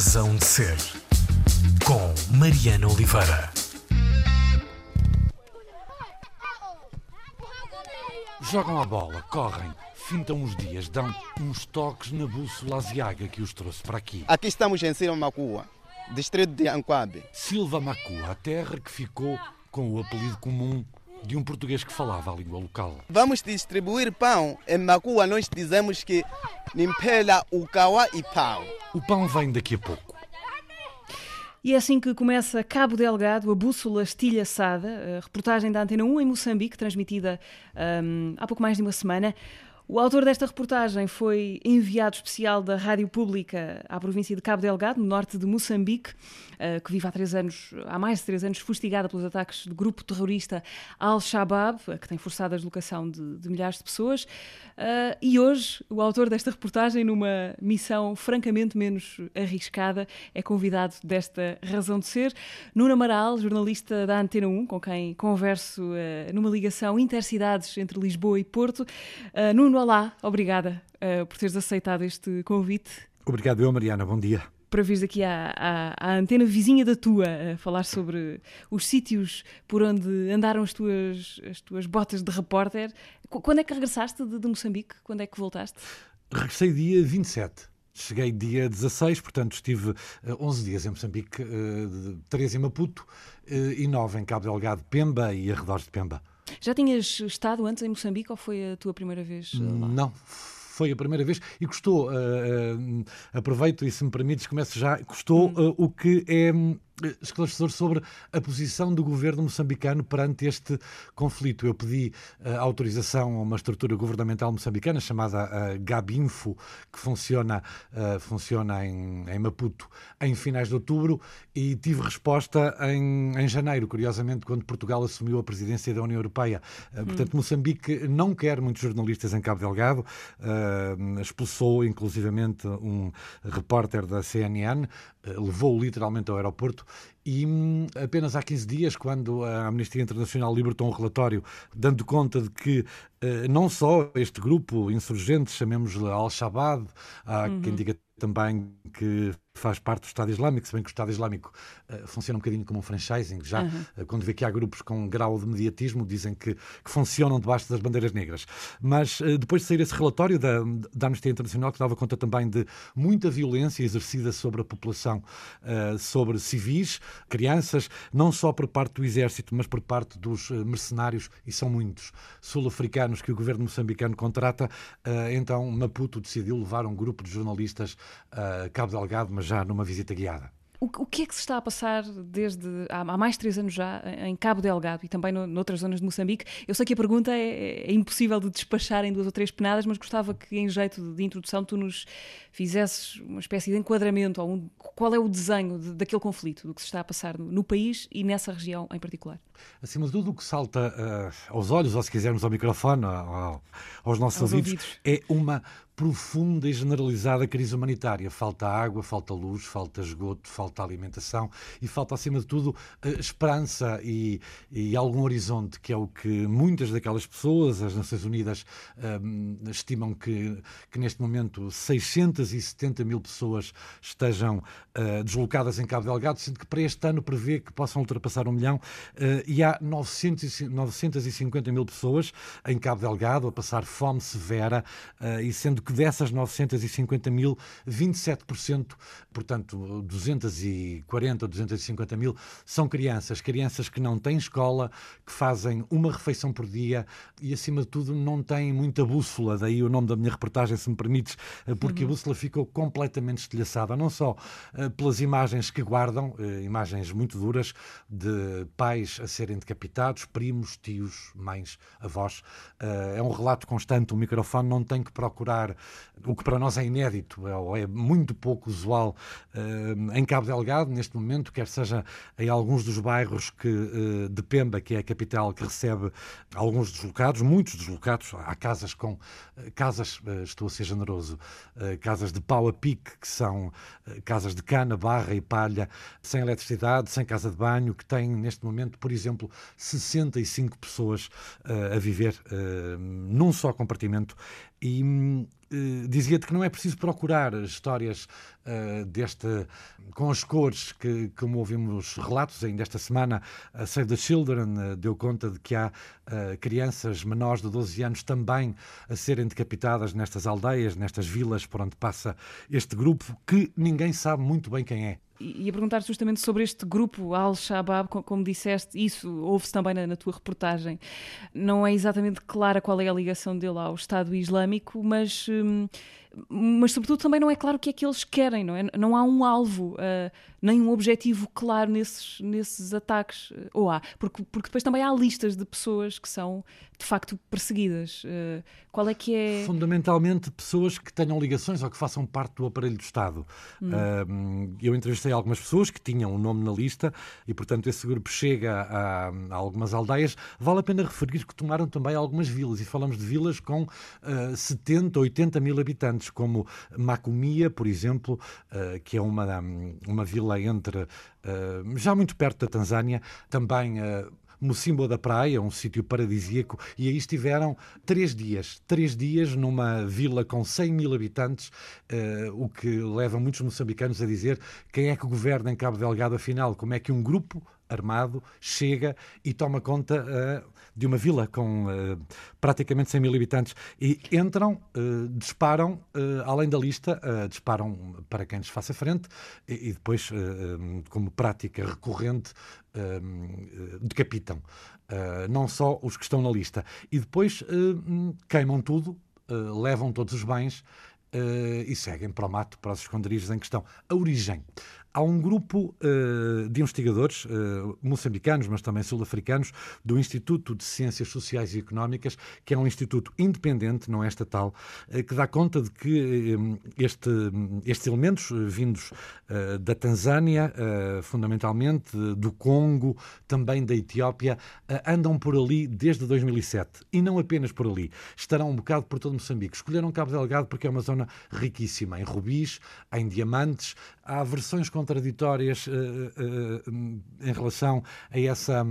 Razão de Ser, com Mariana Oliveira. Jogam a bola, correm, fintam os dias, dão uns toques na bússola asiaga que os trouxe para aqui. Aqui estamos em Silva Macua, distrito de Anquabe. Silva Macua, a terra que ficou com o apelido comum de um português que falava a língua local. Vamos distribuir pão. Em Macua nós dizemos que Nimpela, Ukawa e pão. O pão vem daqui a pouco. E é assim que começa Cabo Delgado, a bússola estilhaçada, a reportagem da Antena 1 em Moçambique, transmitida um, há pouco mais de uma semana. O autor desta reportagem foi enviado especial da Rádio Pública à província de Cabo Delgado, no norte de Moçambique, eh, que vive há três anos, há mais de três anos, fustigada pelos ataques do grupo terrorista Al-Shabaab, que tem forçado a deslocação de, de milhares de pessoas. Eh, e hoje, o autor desta reportagem, numa missão francamente menos arriscada, é convidado desta razão de ser. Nuno Amaral, jornalista da Antena 1, com quem converso eh, numa ligação intercidades entre Lisboa e Porto. Nuno, olá, obrigada uh, por teres aceitado este convite. Obrigado eu, Mariana, bom dia. Para vires aqui à, à, à, antena vizinha da tua a falar sobre os sítios por onde andaram as tuas, as tuas botas de repórter. Quando é que regressaste de, de Moçambique? Quando é que voltaste? Regressei dia 27. Cheguei dia 16, portanto estive 11 eh, dias em Moçambique, 3 eh, em Maputo e 9 em Cabo Delgado, Pemba e arredores de Pemba. Já tinhas estado antes em Moçambique ou foi a tua primeira vez lá? Não, foi a primeira vez e custou, uh, uh, aproveito e se me permites, começo já, custou uh, o que é esclarecedor sobre a posição do governo moçambicano perante este conflito. Eu pedi uh, autorização a uma estrutura governamental moçambicana chamada uh, Gabinfo, que funciona, uh, funciona em, em, Maputo em finais de outubro e tive resposta em, em janeiro, curiosamente, quando Portugal assumiu a presidência da União Europeia. Uh, portanto, hum. Moçambique não quer muitos jornalistas em Cabo Delgado, expulsou inclusivamente um repórter da CNN, levou-o literalmente ao aeroporto e hum, apenas há 15 dias, quando a Amnistia Internacional libertou um relatório dando conta de que uh, não só este grupo insurgente, chamemos-lhe Al-Shabaab, há uhum. quem diga também que faz parte do Estado Islâmico, se bem que o Estado Islâmico uh, funciona um bocadinho como um franchising, já uhum. uh, quando vê que há grupos com um grau de mediatismo, dizem que, que funcionam debaixo das bandeiras negras. Mas uh, depois de sair esse relatório da, da Amnistia Internacional, que dava conta também de muita violência exercida sobre a população, sobre civis, crianças, não só por parte do exército, mas por parte dos mercenários, e são muitos, sul-africanos que o governo moçambicano contrata, então Maputo decidiu levar um grupo de jornalistas a Cabo Delgado, mas já numa visita guiada. O, o, que é que se está a passar desde há, há mais de três anos já em Cabo Delgado e também no, noutras zonas de Moçambique? Eu sei que a pergunta é, é, impossível de despachar em duas ou três penadas, mas gostava que, em jeito de introdução, tu nos fizesses uma espécie de enquadramento, ou um, qual é o desenho de, daquele conflito, do que se está a passar no, no, país e nessa região em particular. Acima de tudo, o que salta uh, aos olhos, ou se quisermos ao microfone, ao, aos nossos aos ouvidos, ouvidos, é uma profunda e generalizada crise humanitária. Falta água, falta luz, falta esgoto, falta alimentação e falta, acima de tudo, eh, esperança e, e algum horizonte, que é o que muitas daquelas pessoas, as Nações Unidas, um, ehm, estimam que, que neste momento 670 mil pessoas estejam uh, deslocadas em Cabo Delgado, sendo que para este ano prevê que possam ultrapassar um milhão uh, e há 900, 950 mil pessoas em Cabo Delgado a passar fome severa uh, e sendo que que dessas 950 mil, 27%, portanto 240 ou 250 mil, são crianças. Crianças que não têm escola, que fazem uma refeição por dia e, acima de tudo, não têm muita bússola. Daí o nome da minha reportagem, se me permites, eh, porque uhum. a bússola ficou completamente estilhaçada, não só eh, pelas imagens que guardam, eh, imagens muito duras, de pais a serem decapitados, primos, tios, mães, avós. É um relato constante, o microfone não tem que procurar o que para nós é inédito, é, é muito pouco usual uh, em Cabo Delgado, neste momento, quer seja em alguns dos bairros que, uh, de Pemba, que é a capital que recebe alguns deslocados, muitos deslocados, há casas com, uh, casas, estou a ser generoso, casas de pau a pique, que são casas de cana, barra e palha, sem eletricidade, sem casa de banho, que têm neste momento, por exemplo, 65 pessoas a viver num só compartimento. E hum, uh, dizia-te que não é preciso procurar histórias uh, deste, com as cores que, como ouvimos relatos ainda esta semana, a Save the Children deu conta de que há crianças menores de 12 anos também a serem decapitadas nestas aldeias, nestas vilas por onde passa este grupo, que ninguém sabe muito bem quem é ia perguntar justamente sobre este grupo Al-Shabaab, como disseste, isso houve-se também na, na, tua reportagem. Não é exatamente clara qual é a ligação dele ao Estado Islâmico, mas hum, mas sobretudo também não é claro o que é que eles querem, não é? Não há um alvo, uh, nem um objetivo claro nesses, nesses ataques, uh, ou há, porque, porque depois também há listas de pessoas que são de facto perseguidas. Uh, qual é que é? Fundamentalmente pessoas que tenham ligações ou que façam parte do aparelho do Estado. Hum. eu entrevistei algumas pessoas que tinham um nome na lista e, portanto, esse grupo chega a, a, algumas aldeias. Vale a pena referir que tomaram também algumas vilas e falamos de vilas com 70, 80 mil habitantes como Macomia, por exemplo, uh, que é uma, uma vila entre, uh, já muito perto da Tanzânia, também Mocimbo da Praia, um sítio paradisíaco, e aí estiveram três dias. Três dias numa vila com 100 mil habitantes, uh, o que leva muitos moçambicanos a dizer quem é que governa em Cabo Delgado, afinal, como é que um grupo armado chega e toma conta uh, de uma vila com uh, praticamente 100 mil habitantes e entram, uh, disparam, além da lista, disparam para quem lhes faça frente e, e depois, como prática recorrente, decapitam. não só os que estão na lista. E depois queimam tudo, levam todos os bens e seguem para o mato, para os esconderijos em questão. A origem Há um grupo uh, de investigadores uh, moçambicanos, mas também sul-africanos, do Instituto de Ciências Sociais e Económicas, que é um instituto independente, não é estatal, uh, que dá conta de que este, estes elementos vindos da Tanzânia, fundamentalmente, do Congo, também da Etiópia, andam por ali desde 2007. E não apenas por ali. Estarão um bocado por todo Moçambique. Escolheram Cabo Delgado porque é uma zona riquíssima em rubis, em diamantes. Há versões contraditórias uh, uh, em relação a essa,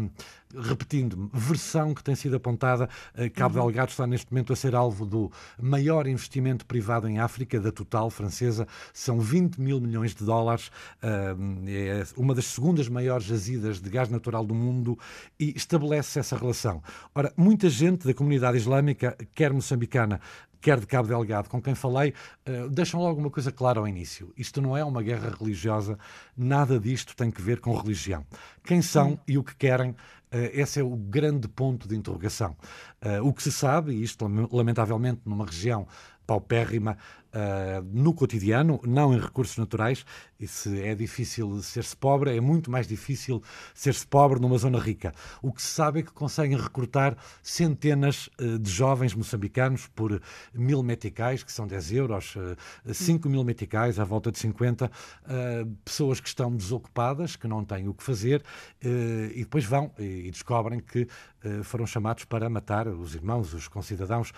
repetindo versão que tem sido apontada. Cabo uhum. Delgado está neste momento a ser alvo do maior investimento privado em África, da Total francesa. São 20 mil milhões de dólares. É uma das segundas maiores jazidas de gás natural do mundo e estabelece essa relação. Ora, muita gente da comunidade islâmica, quer moçambicana, quer de Cabo Delgado, com quem falei, uh, deixam logo uma coisa clara ao início. Isto não é uma guerra religiosa, nada disto tem que ver com religião. Quem são e o que querem, esse é o grande ponto de interrogação. Uh, o que se sabe, e isto lamentavelmente numa região paupérrima uh, no cotidiano, não em recursos naturais. E se é difícil ser-se pobre, é muito mais difícil ser-se pobre numa zona rica. O que se sabe é que conseguem recrutar centenas uh, de jovens moçambicanos por mil meticais, que são 10 euros, uh, 5 mil meticais, à volta de 50, pessoas que estão desocupadas, que não têm o que fazer, e depois vão e descobrem que foram chamados para matar os irmãos, os concidadãos.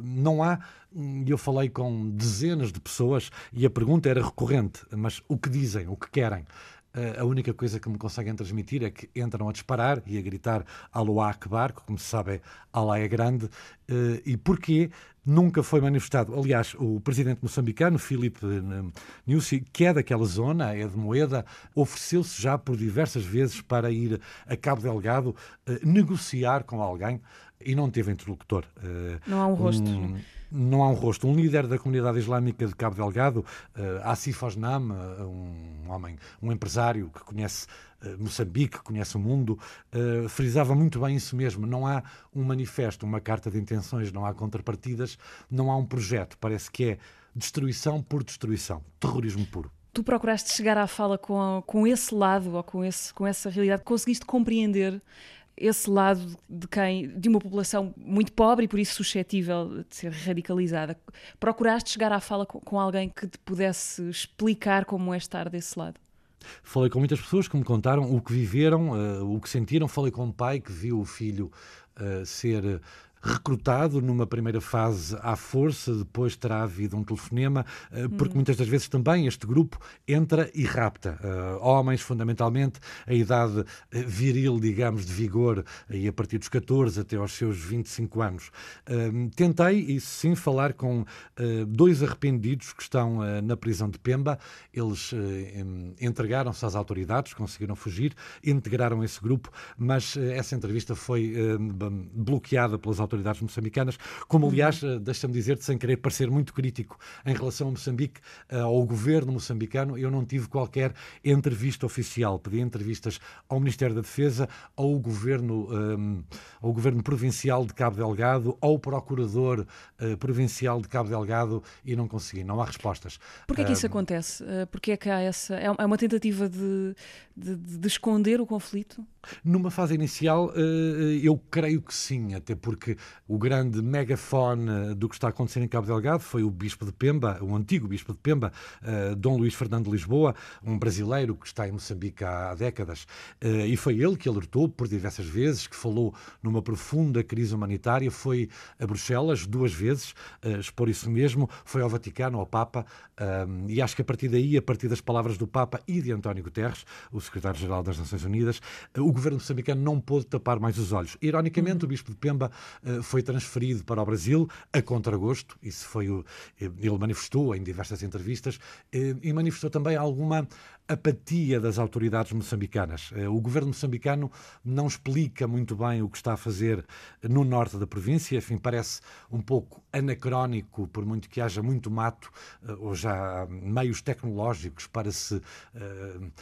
não há e eu falei com dezenas de pessoas e a pergunta era recorrente, mas o que dizem, o que querem? Eh, a única coisa que me conseguem transmitir é que entram a disparar e a gritar Alá Akbar, que como se sabe Alá é grande, eh, e porquê nunca foi manifestado. Aliás, o presidente moçambicano, Filipe eh, Nyusi, que é daquela zona, é de Moeda, ofereceu-se já por diversas vezes para ir a Cabo Delgado negociar com alguém e não teve interlocutor. Não há um rosto. Um, não há um rosto. Um líder da comunidade islâmica de Cabo Delgado, uh, Asif Osnam, uh, um homem, um empresário que conhece uh, Moçambique, conhece o mundo, uh, frisava muito bem isso mesmo. Não há um manifesto, uma carta de intenções, não há contrapartidas, não há um projeto. Parece que é destruição por destruição, terrorismo puro. Tu procuraste chegar à fala com, com esse lado ou com, esse, com essa realidade, conseguiste compreender esse lado de quem de uma população muito pobre e por isso suscetível de ser radicalizada. Procuraste chegar à fala com, com alguém que te pudesse explicar como é estar desse lado? Falei com muitas pessoas que me contaram o que viveram, uh, o que sentiram. Falei com um pai que viu o filho uh, ser recrutado numa primeira fase à força, depois terá havido um telefonema, eh, porque uhum. muitas das vezes também este grupo entra e rapta uh, homens, fundamentalmente, a idade eh, viril, digamos, de vigor, aí a partir dos 14 até aos seus 25 anos. Uh, tentei, e sim, falar com uh, dois arrependidos que estão na prisão de Pemba. Eles entregaram-se às autoridades, conseguiram fugir, integraram esse grupo, mas essa entrevista foi bloqueada pelas autoridades autoridades moçambicanas, como aliás, uhum. deixa-me dizer-te, sem querer parecer muito crítico em relação a Moçambique, eh, ao governo moçambicano, eu não tive qualquer entrevista oficial. Pedi entrevistas ao Ministério da Defesa, ao governo, um, eh, ao governo provincial de Cabo Delgado, ao procurador uh, provincial de Cabo Delgado e não consegui, não há respostas. Porquê é que isso acontece? Porquê é que há essa... É, é uma tentativa de, de, de esconder o conflito? Numa fase inicial, eu creio que sim, até porque o grande megafone do que está acontecendo em Cabo Delgado foi o Bispo de Pemba, o antigo Bispo de Pemba, Dom Luís Fernando de Lisboa, um brasileiro que está em Moçambique há, décadas. E foi ele que alertou por diversas vezes, que falou numa profunda crise humanitária, foi a Bruxelas duas vezes, expor isso mesmo, foi ao Vaticano, ao Papa, e acho que a partir daí, a partir das palavras do Papa e de António Guterres, o secretário-geral das Nações Unidas, o governo moçambicano não pôde tapar mais os olhos. Ironicamente, o Bispo de Pemba foi transferido para o Brasil a contragosto. Isso foi o, ele manifestou em diversas entrevistas eh, e manifestou também alguma apatia das autoridades moçambicanas. Eh, o governo moçambicano não explica muito bem o que está a fazer no norte da província, enfim, parece um pouco anacrónico, por muito que haja muito mato, eh, ou já meios tecnológicos para se uh,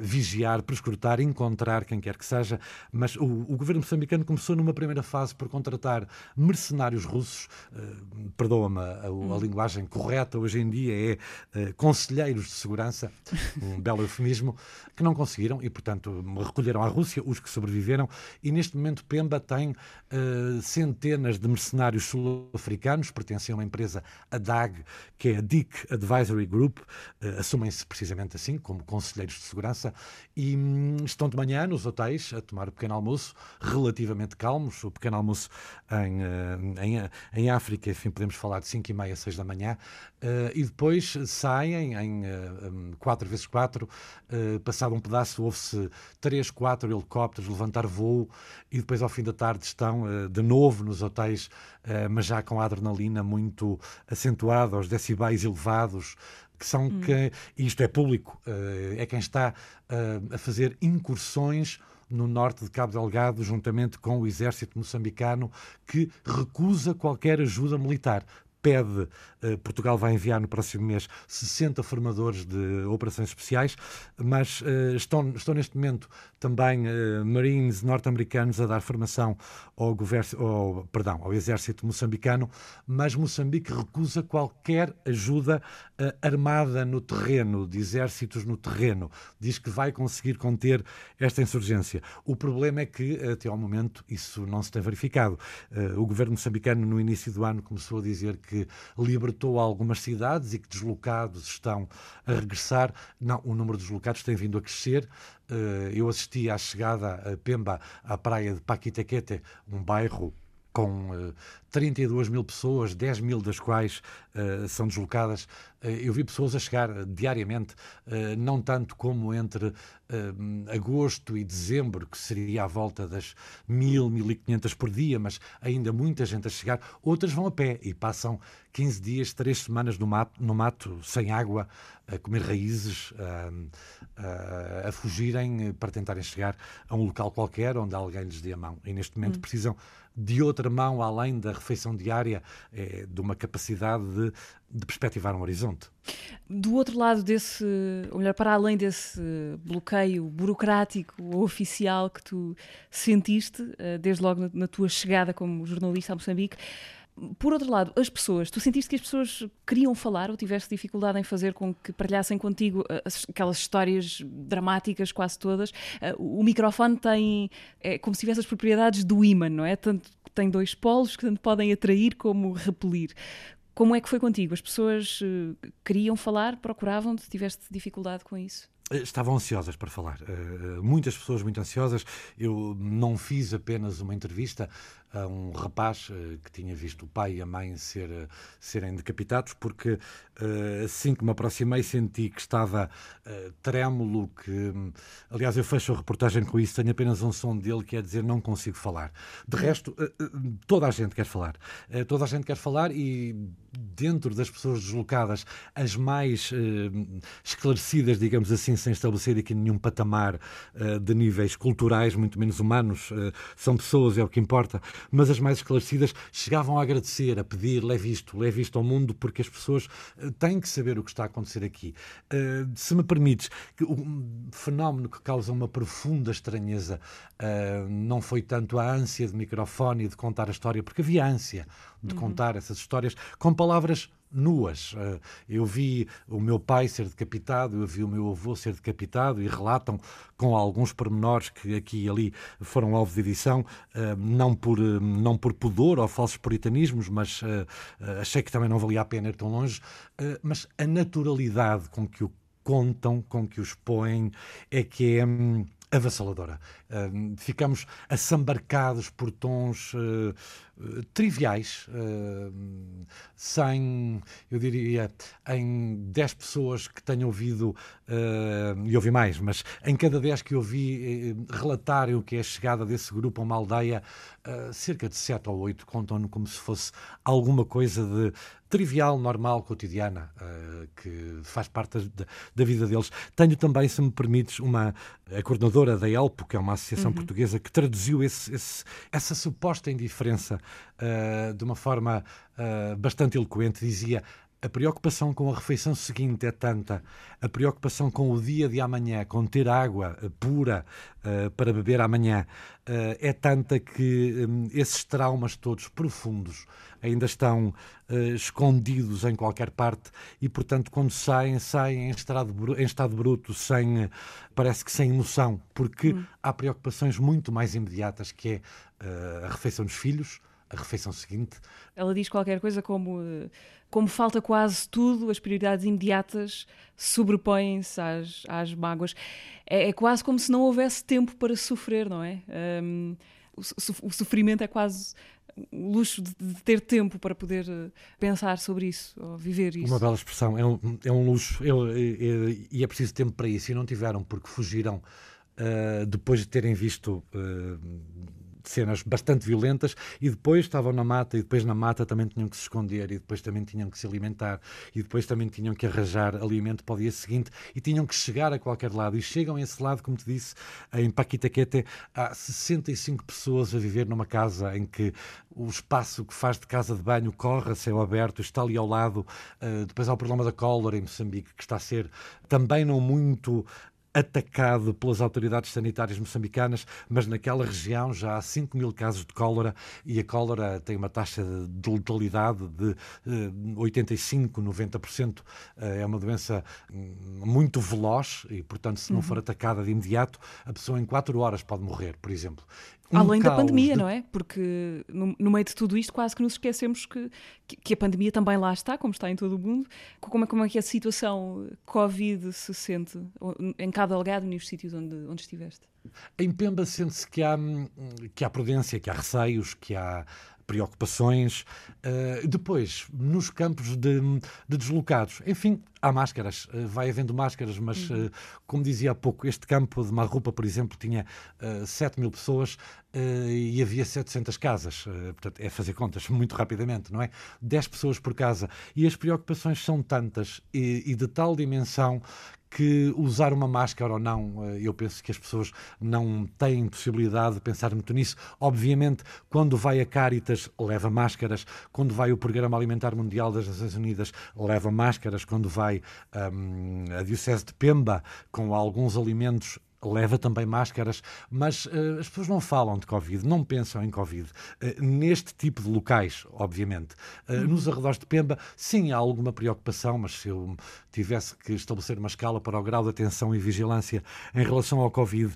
vigiar, prescrutar, encontrar quem quer que seja, mas o, o, governo moçambicano começou numa primeira fase por contratar mercenários russos, uh, perdoa-me a, a, a, hum. linguagem correta hoje em dia é uh, conselheiros de segurança, um belo eufemismo, que não conseguiram e, portanto, recolheram à Rússia os que sobreviveram. E neste momento, Pemba tem uh, centenas de mercenários sul-africanos, pertencem a uma empresa, a DAG, que é a DIC Advisory Group, uh, assumem-se precisamente assim, como conselheiros de segurança, e um, estão de manhã nos hotéis a tomar o pequeno almoço, relativamente calmos. O pequeno almoço em, uh, em, em África, enfim, podemos falar de 5 e meia, 6 da manhã, e depois saem em 4 vezes 4 uh, passado um pedaço, houve-se três, quatro helicópteros levantar voo e depois ao fim da tarde estão uh, de novo nos hotéis, uh, mas já com a adrenalina muito acentuada, aos decibéis elevados, que são hum. que, isto é público, é quem está a fazer incursões no norte de Cabo Delgado, juntamente com o exército moçambicano, que recusa qualquer ajuda militar pede, uh, Portugal vai enviar no próximo mês 60 formadores de operações especiais, mas uh, estão, estão neste momento também uh, Marines norte-americanos a dar formação ao, governo, ao, perdão, ao exército moçambicano, mas Moçambique recusa qualquer ajuda armada no terreno, de exércitos no terreno. Diz que vai conseguir conter esta insurgência. O problema é que, até ao momento, isso não se tem verificado. o governo moçambicano, no início do ano, começou a dizer que que libertou algumas cidades e que deslocados estão a regressar. Não, o número de deslocados tem vindo a crescer. Eh, eu assisti à chegada a Pemba, à praia de Paquitequete, um bairro com uh, 32 mil pessoas, 10 mil das quais uh, são deslocadas. Uh, eu vi pessoas a chegar diariamente, não tanto como entre agosto e dezembro, que seria à volta das 1.000, 1.500 por dia, mas ainda muita gente a chegar. Outras vão a pé e passam 15 dias, 3 semanas no mato, no mato sem água, a comer raízes, a, a, fugirem para tentarem chegar a um local qualquer onde alguém lhes dê a mão. E neste momento hum. precisam de outra mão, além da refeição diária, é, de uma capacidade de, de perspectivar um horizonte. Do outro lado desse, olhar para além desse bloqueio burocrático ou oficial que tu sentiste, eh, desde logo na tua chegada como jornalista a Moçambique, por outro lado, as pessoas, tu sentiste que as pessoas queriam falar ou tiveste dificuldade em fazer com que partilhassem contigo eh, aquelas histórias dramáticas, quase todas? Eh, o microfone tem, é como se tivesse as propriedades do imã, não é? Tanto tem dois polos que tanto podem atrair como repelir. Como é que foi contigo? As pessoas eh, queriam falar, procuravam-te? Tiveste dificuldade com isso? Estavam ansiosas para falar. muitas pessoas muito ansiosas. Eu não fiz apenas uma entrevista a um rapaz uh, que tinha visto o pai e a mãe ser, uh, serem decapitados, porque uh, assim que me aproximei senti que estava trêmulo, que hum, aliás eu fecho a reportagem com isso, tenho apenas um som dele que é dizer não consigo falar. De resto, toda a gente quer falar. toda a gente quer falar e dentro das pessoas deslocadas, as mais esclarecidas, digamos assim, sem estabelecer aqui nenhum patamar de níveis culturais, muito menos humanos, são pessoas, é o que importa, mas as mais esclarecidas chegavam a agradecer, a pedir, leve isto, leve isto ao mundo, porque as pessoas eh, têm que saber o que está a acontecer aqui. Uh, se me permites, um fenómeno que causa uma profunda estranheza uh, não foi tanto a ânsia de microfone e de contar a história, porque havia ânsia de uhum. contar essas histórias com palavras nuas. Eh, eu vi o meu pai ser decapitado, eu vi o meu avô ser decapitado e relatam com alguns pormenores que aqui e ali foram alvo de edição, eh, não por, não por pudor ou falsos puritanismos, mas achei que também não valia a pena ir tão longe, mas a naturalidade com que o contam, com que os põem, é que é avassaladora. ficamos assambarcados por tons triviais, uh, sem, eu diria, em 10 pessoas que tenham ouvido, uh, e ouvi mais, mas em cada 10 que ouvi uh, relatarem o que é a chegada desse grupo a uma aldeia, cerca de 7 ou 8 contam-no como se fosse alguma coisa de trivial, normal, cotidiana, que faz parte da, da, vida deles. Tenho também, se me permites, uma a coordenadora da ELPO, que é uma associação uhum. portuguesa, que traduziu esse, esse, essa suposta indiferença uh, de uma forma uh, bastante eloquente, dizia a preocupação com a refeição seguinte é tanta, a preocupação com o dia de amanhã, com ter água eh, pura uh, para beber amanhã, uh, é tanta que um, esses traumas todos profundos ainda estão uh, escondidos em qualquer parte e, portanto, quando saem, saem em estado, em estado bruto, sem, parece que sem emoção, porque hum. há preocupações muito mais imediatas que é a refeição dos filhos, a refeição seguinte. Ela diz qualquer coisa como como falta quase tudo, as prioridades imediatas sobrepõem-se às, às mágoas. É, é, quase como se não houvesse tempo para sofrer, não é? Um, o, o, sofrimento é quase o luxo de, de, ter tempo para poder eh, pensar sobre isso, ou viver isso. Uma bela expressão, é um, é um luxo, e é preciso tempo para isso, e não tiveram porque fugiram uh, depois de terem visto. Uh, cenas bastante violentas e depois estavam na mata e depois na mata também tinham que se esconder e depois também tinham que se alimentar e depois também tinham que arranjar alimento para o dia seguinte e tinham que chegar a qualquer lado e chegam a esse lado, como te disse, em Paquitaquete há 65 pessoas a viver numa casa em que o espaço que faz de casa de banho corre a céu aberto, está ali ao lado. Uh, depois há o problema da cólera em Moçambique, que está a ser também não muito atacado pelas autoridades sanitárias moçambicanas, mas naquela região já há 5 mil casos de cólera e a cólera tem uma taxa de letalidade de 85, eh, 90%. Eh, é uma doença hum, muito veloz e, portanto, se não for uhum. atacada de imediato, a pessoa em 4 horas pode morrer, por exemplo. Um Além da pandemia, de... não é? Porque no, no, meio de tudo isto quase que nos esquecemos que, que, que, a pandemia também lá está, como está em todo o mundo. Como é, como é que a situação Covid se sente em cada legado nos sítios onde, onde estiveste? Em Pemba sente-se que há, que há prudência, que há receios, que há preocupações. Uh, depois, nos campos de, de, deslocados, enfim, há máscaras, uh, vai havendo máscaras, mas, uh, como dizia há pouco, este campo de Marrupa, por exemplo, tinha uh, 7 mil pessoas e havia 700 casas. portanto, é fazer contas muito rapidamente, não é? 10 pessoas por casa. E as preocupações são tantas e, e de tal dimensão que usar uma máscara ou não, eh, eu penso que as pessoas não têm possibilidade de pensar muito nisso. Obviamente, quando vai a Caritas, leva máscaras. Quando vai o Programa Alimentar Mundial das Nações Unidas, leva máscaras. Quando vai um, a Diocese de Pemba, com alguns alimentos, leva também máscaras, mas uh, as pessoas não falam de Covid, não pensam em Covid. Uh, neste tipo de locais, obviamente. Uh, uhum. Nos arredores de Pemba, sim, há alguma preocupação, mas se eu tivesse que estabelecer uma escala para o grau de atenção e vigilância em relação ao Covid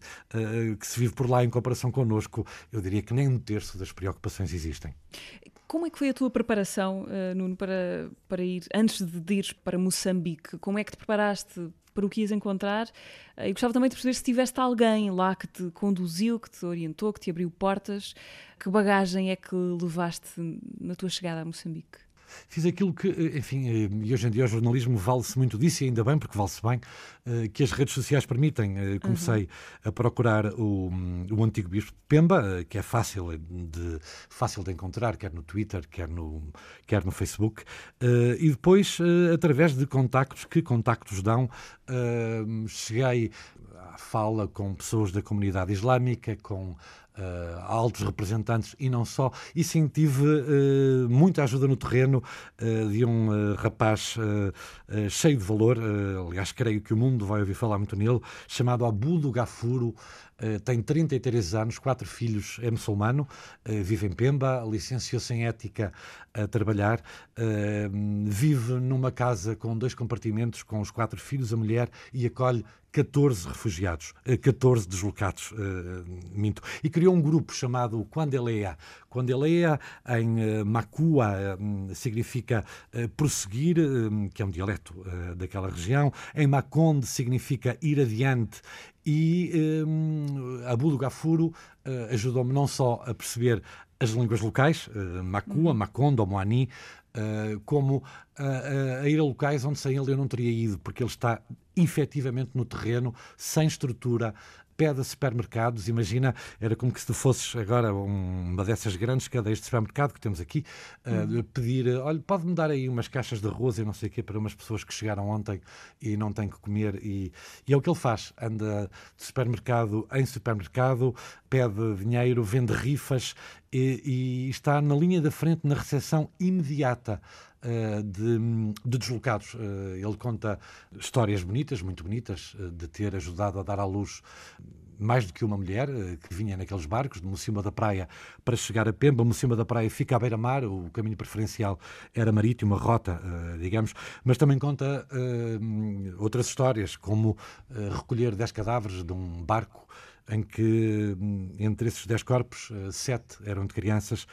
que se vive por lá em comparação connosco, eu diria que nem um terço das preocupações existem. Como é que foi a tua preparação, Nuno, para, para ir, antes de ir para Moçambique? Como é que te preparaste para o que ias encontrar. E gostava também de perceber se tiveste alguém lá que te conduziu, que te orientou, que te abriu portas. Que bagagem é que levaste na tua chegada a Moçambique? Fiz aquilo que, eh, enfim, eh, e hoje em dia o jornalismo vale-se muito disso, e ainda bem, porque vale-se bem, eh, que as redes sociais permitem. Comecei uhum. a procurar o, o antigo bispo Pemba, que é fácil de, fácil de encontrar, quer no Twitter, quer no, quer no Facebook, e depois, através de contactos, que contactos dão, cheguei à fala com pessoas da comunidade islâmica, com uh, altos representantes e não só. E sim, tive uh, muita ajuda no terreno uh, de um rapaz cheio de valor, aliás, creio que o mundo vai ouvir falar muito nele, chamado Abudo Gafuro. Uh, tem 33 anos, quatro filhos, é muçulmano, uh, vive em Pemba, licenciou-se em ética a trabalhar, uh, vive numa casa com dois compartimentos, com os quatro filhos, a mulher, e acolhe 14 refugiados, 14 eh, deslocados, minto. E criou um grupo chamado Quandelea. Quandelea, em Macua, significa prosseguir, que é um dialeto daquela região. Em Maconde, significa ir adiante. E um, Abu do Gafuro ajudou-me não só a perceber as línguas locais, Macua, uhum. Maconde ou Moani, Uh, como uh, a ir a locais onde sem ele eu não teria ido, porque ele está efetivamente no terreno, sem estrutura, pede a supermercados, imagina, era como que se tu fosses agora uma dessas grandes cadeias de supermercado que temos aqui, uh, pedir, olha, pode-me dar aí umas caixas de arroz e não sei o quê para umas pessoas que chegaram ontem e não têm que comer. E, e é o que ele faz, anda de supermercado em supermercado, pede dinheiro, vende rifas e, e está na linha da frente na recepção imediata de, de, deslocados. Uh, ele conta histórias bonitas, muito bonitas, uh, de ter ajudado a dar à luz mais do que uma mulher que vinha naqueles barcos de Mocima da Praia para chegar a Pemba. Mocima da Praia fica à beira-mar, o caminho preferencial era marítimo, a rota, digamos, mas também conta outras histórias, como recolher 10 cadáveres de um barco em que hum, entre esses 10 corpos, sete eram de crianças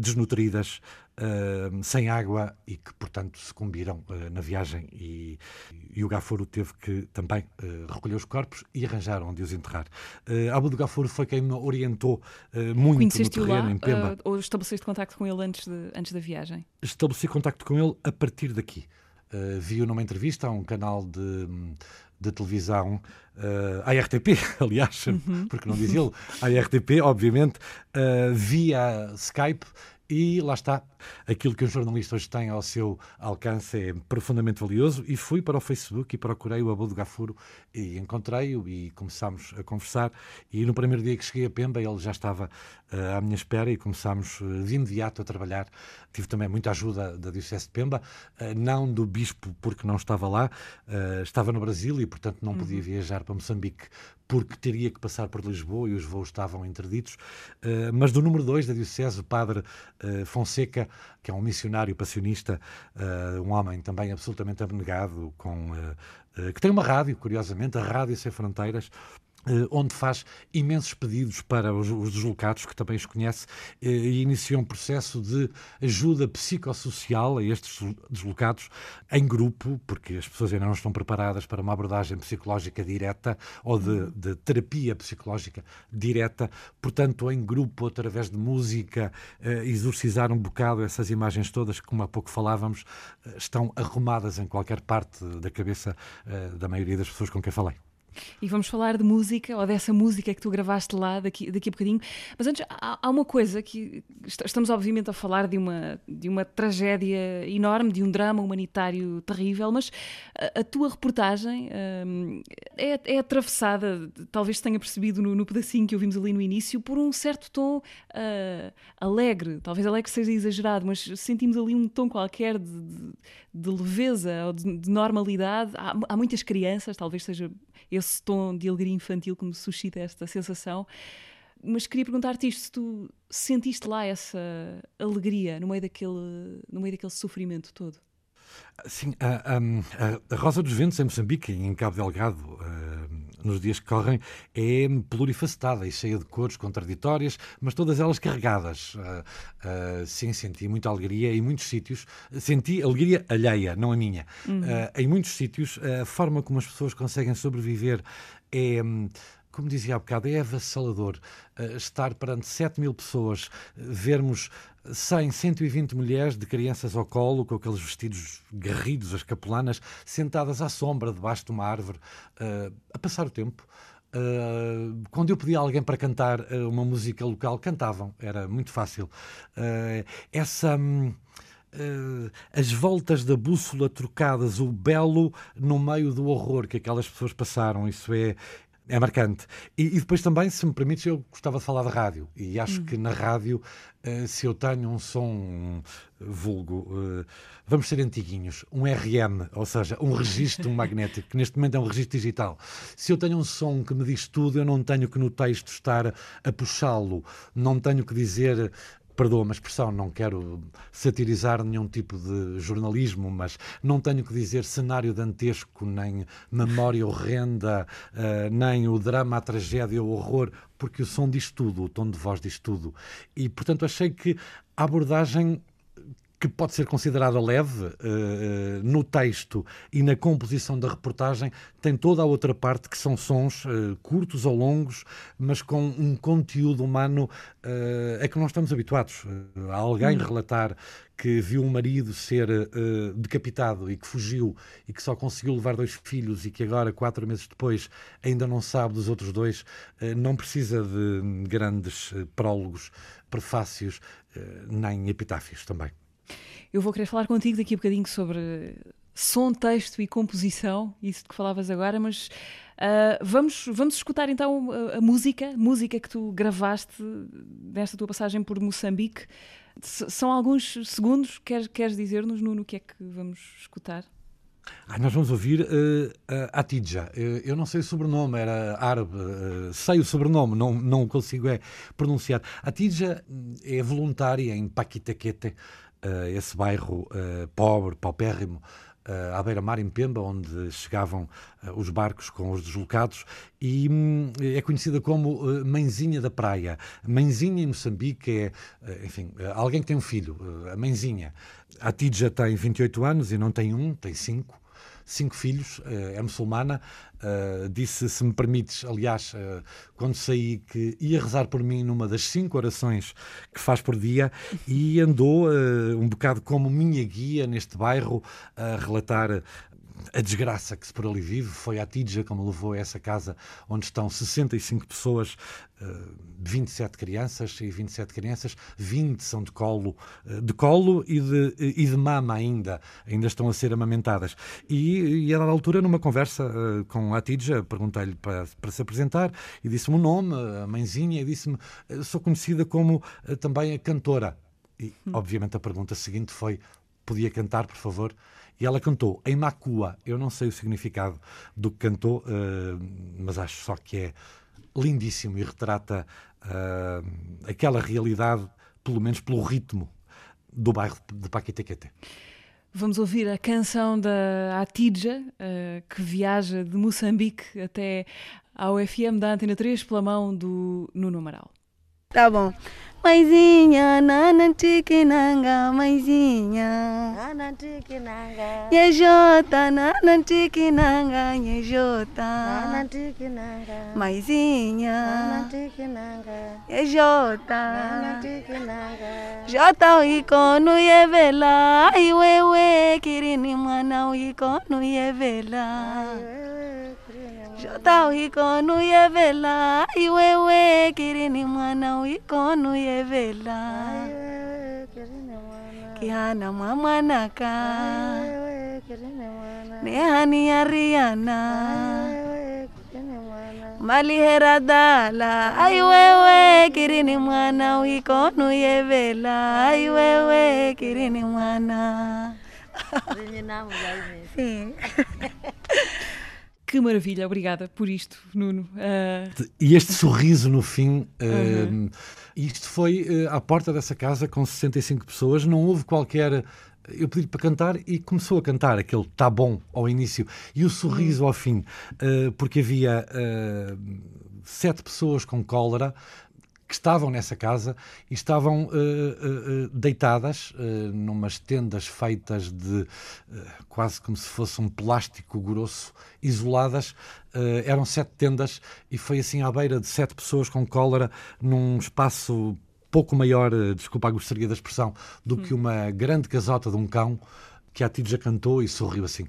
desnutridas, uh, sem água e que, portanto, sucumbiram uh, na viagem. E, e, o Gafuro teve que também recolher os corpos e arranjar onde os enterrar. Uh, Abu do Gafuro foi quem me orientou muito Conheceste no terreno, lá, em Pemba. ou estabeleceste contacto com ele antes, de, antes da viagem? Estabeleci contacto com ele a partir daqui. Uh, vi-o numa entrevista a um canal de, de televisão, uh, à RTP, aliás, uhum. porque não diz ele, à RTP, obviamente, uh, via Skype e lá está, aquilo que um jornalista hoje tem ao seu alcance é profundamente valioso. E fui para o Facebook e procurei o Abu Gafuro e encontrei-o e começámos a conversar. E no primeiro dia que cheguei a Pemba, ele já estava uh, à minha espera e começámos uh, de imediato a trabalhar. Tive também muita ajuda da Diocese de Pemba, uh, não do Bispo, porque não estava lá, estava no Brasil e, portanto, não podia uhum. viajar para Moçambique porque teria que passar por Lisboa e os voos estavam interditos. Uh, mas do número 2 da Diocese, o padre uh, Fonseca, que é um missionário passionista, uh, um homem também absolutamente abnegado, com, que tem uma rádio, curiosamente, a Rádio Sem Fronteiras, onde faz imensos pedidos para os, os deslocados, que também os conhece, eh, e iniciou um processo de ajuda psicossocial a estes deslocados em grupo, porque as pessoas ainda não estão preparadas para uma abordagem psicológica direta ou de, de terapia psicológica direta, portanto, em grupo, através de música, eh, exorcizar um bocado essas imagens todas que, como há pouco falávamos, estão arrumadas em qualquer parte da cabeça da maioria das pessoas com quem falei. E vamos falar de música, ou dessa música que tu gravaste lá daqui, daqui a bocadinho. Mas antes, há, há, uma coisa que estamos, obviamente, a falar de uma, de uma tragédia enorme, de um drama humanitário terrível, mas a, a tua reportagem hum, é, é, atravessada, talvez tenha percebido no, no, pedacinho que ouvimos ali no início, por um certo tom uh, alegre. Talvez alegre seja exagerado, mas sentimos ali um tom qualquer de, de, de leveza ou de, de normalidade. Há, há muitas crianças, talvez seja esse tom de alegria infantil que me suscita esta sensação. Mas queria perguntar-te isto: se tu sentiste lá essa alegria no meio daquele, no meio daquele sofrimento todo? Sim, a, a, a, Rosa dos Ventos em Moçambique, em Cabo Delgado, nos dias que correm é plurifacetada e cheia de cores contraditórias, mas todas elas carregadas. Uh, uh, sim, senti muita alegria em muitos sítios. Senti alegria alheia, não a minha. Uhum. Uh, em muitos sítios, a forma como as pessoas conseguem sobreviver é como dizia há bocado, é avassalador uh, estar perante 7 mil pessoas, vermos 100, 120 mulheres de crianças ao colo, com aqueles vestidos garridos, as capulanas, sentadas à sombra, debaixo de uma árvore, uh, a passar o tempo. Uh, quando eu pedia a alguém para cantar uh, uma música local, cantavam, era muito fácil. essa. Um, as voltas da bússola trocadas, o belo no meio do horror que aquelas pessoas passaram, isso é, é marcante. E, e, depois também, se me permites, eu gostava de falar de rádio. E acho hum. que na rádio, uh, se eu tenho um som vulgo, uh, vamos ser antiguinhos, um RM, ou seja, um registro magnético, que neste momento é um registro digital. Se eu tenho um som que me diz tudo, eu não tenho que no texto estar a puxá-lo, não tenho que dizer perdoa-me a expressão, não quero satirizar nenhum tipo de jornalismo, mas não tenho que dizer cenário dantesco, nem memória horrenda, uh, nem o drama, a tragédia, o horror, porque o som diz tudo, o tom de voz diz tudo. E, portanto, achei que a abordagem que pode ser considerada leve uh, no texto e na composição da reportagem, tem toda a outra parte que são sons uh, curtos ou longos, mas com um conteúdo humano uh, a que nós estamos habituados. a alguém hum. relatar que viu um marido ser uh, decapitado e que fugiu e que só conseguiu levar dois filhos e que agora, quatro meses depois, ainda não sabe dos outros dois, uh, não precisa de grandes uh, prólogos, prefácios, nem epitáfios também. Eu vou querer falar contigo daqui a bocadinho sobre som, texto e composição, isso de que falavas agora, mas uh, vamos, vamos escutar então a, a, música, música que tu gravaste nesta tua passagem por Moçambique. S são alguns segundos, queres, queres dizer-nos, Nuno, o que é que vamos escutar? Ah, nós vamos ouvir uh, a Atidja. Uh, eu não sei o sobrenome, era árabe. Uh, sei o sobrenome, não, não consigo é, pronunciar. Atidja é voluntária em Paquitaquete, uh, esse bairro uh, pobre, paupérrimo, uh, à beira-mar, em Pemba, onde chegavam uh, os barcos com os deslocados, e um, é conhecida como uh, Mãezinha da Praia. Mãezinha em Moçambique é, enfim, alguém que tem um filho, a Mãezinha. A Tidja tem 28 anos e não tem um, tem cinco cinco filhos, eh, é muçulmana. Uh, disse, se me permites, aliás, uh, quando saí, que ia rezar por mim numa das cinco orações que faz por dia e andou um bocado como minha guia neste bairro a relatar a desgraça que se por ali vive foi a Tidja como levou a essa casa onde estão 65 pessoas, 27 eh, crianças e 27 crianças, 20 são de colo, eh, de colo e de, e de mama ainda, ainda estão a ser amamentadas. E, e a dada altura, numa conversa uh, com a Tidja, perguntei-lhe para, para se apresentar e disse-me o nome, a mãezinha, e disse-me, sou conhecida como também a cantora. E, obviamente, a pergunta seguinte foi: podia cantar, por favor? E ela cantou em Macua. Eu não sei o significado do que cantou, uh, mas acho só que é lindíssimo e retrata uh, aquela realidade, pelo menos pelo ritmo do bairro de Paquitequete. Vamos ouvir a canção da Atidja, uh, que viaja de Moçambique até ao FM da Antena 3 pela mão do Nuno Amaral. Tá bom. Maisinha, nana tiquinanga, maisinha. Nana tiquinanga. Yejota, nana tiquinanga, yejota. Nana tiquinanga. Maisinha. Nana tiquinanga. Yejota. Nana tiquinanga. Jota uikono yevela, ai wewe kirini mwana uikono yevela. Ai wewe Jota uikonu yevela iwewe kirini mwana uikonu yevela kihana mwa mwanaka. Nehani ya riana malihera dala aiwewe kirini mwana uikonu yevela aiwewe kirini mwana. Que maravilha, obrigada por isto, Nuno. Uh... E este sorriso no fim, uh, isto foi uh, à porta dessa casa com 65 pessoas, não houve qualquer eu pedi para cantar e começou a cantar aquele tá bom ao início e o sorriso ao fim, porque havia sete pessoas com cólera que estavam nessa casa e estavam uh, uh, deitadas numas tendas feitas de quase como se fosse um plástico grosso, isoladas. eram sete tendas e foi assim à beira de sete pessoas com cólera num espaço pouco maior, desculpa a gostaria da expressão, do hum. que uma grande casota de um cão que a Tito já cantou e sorriu assim.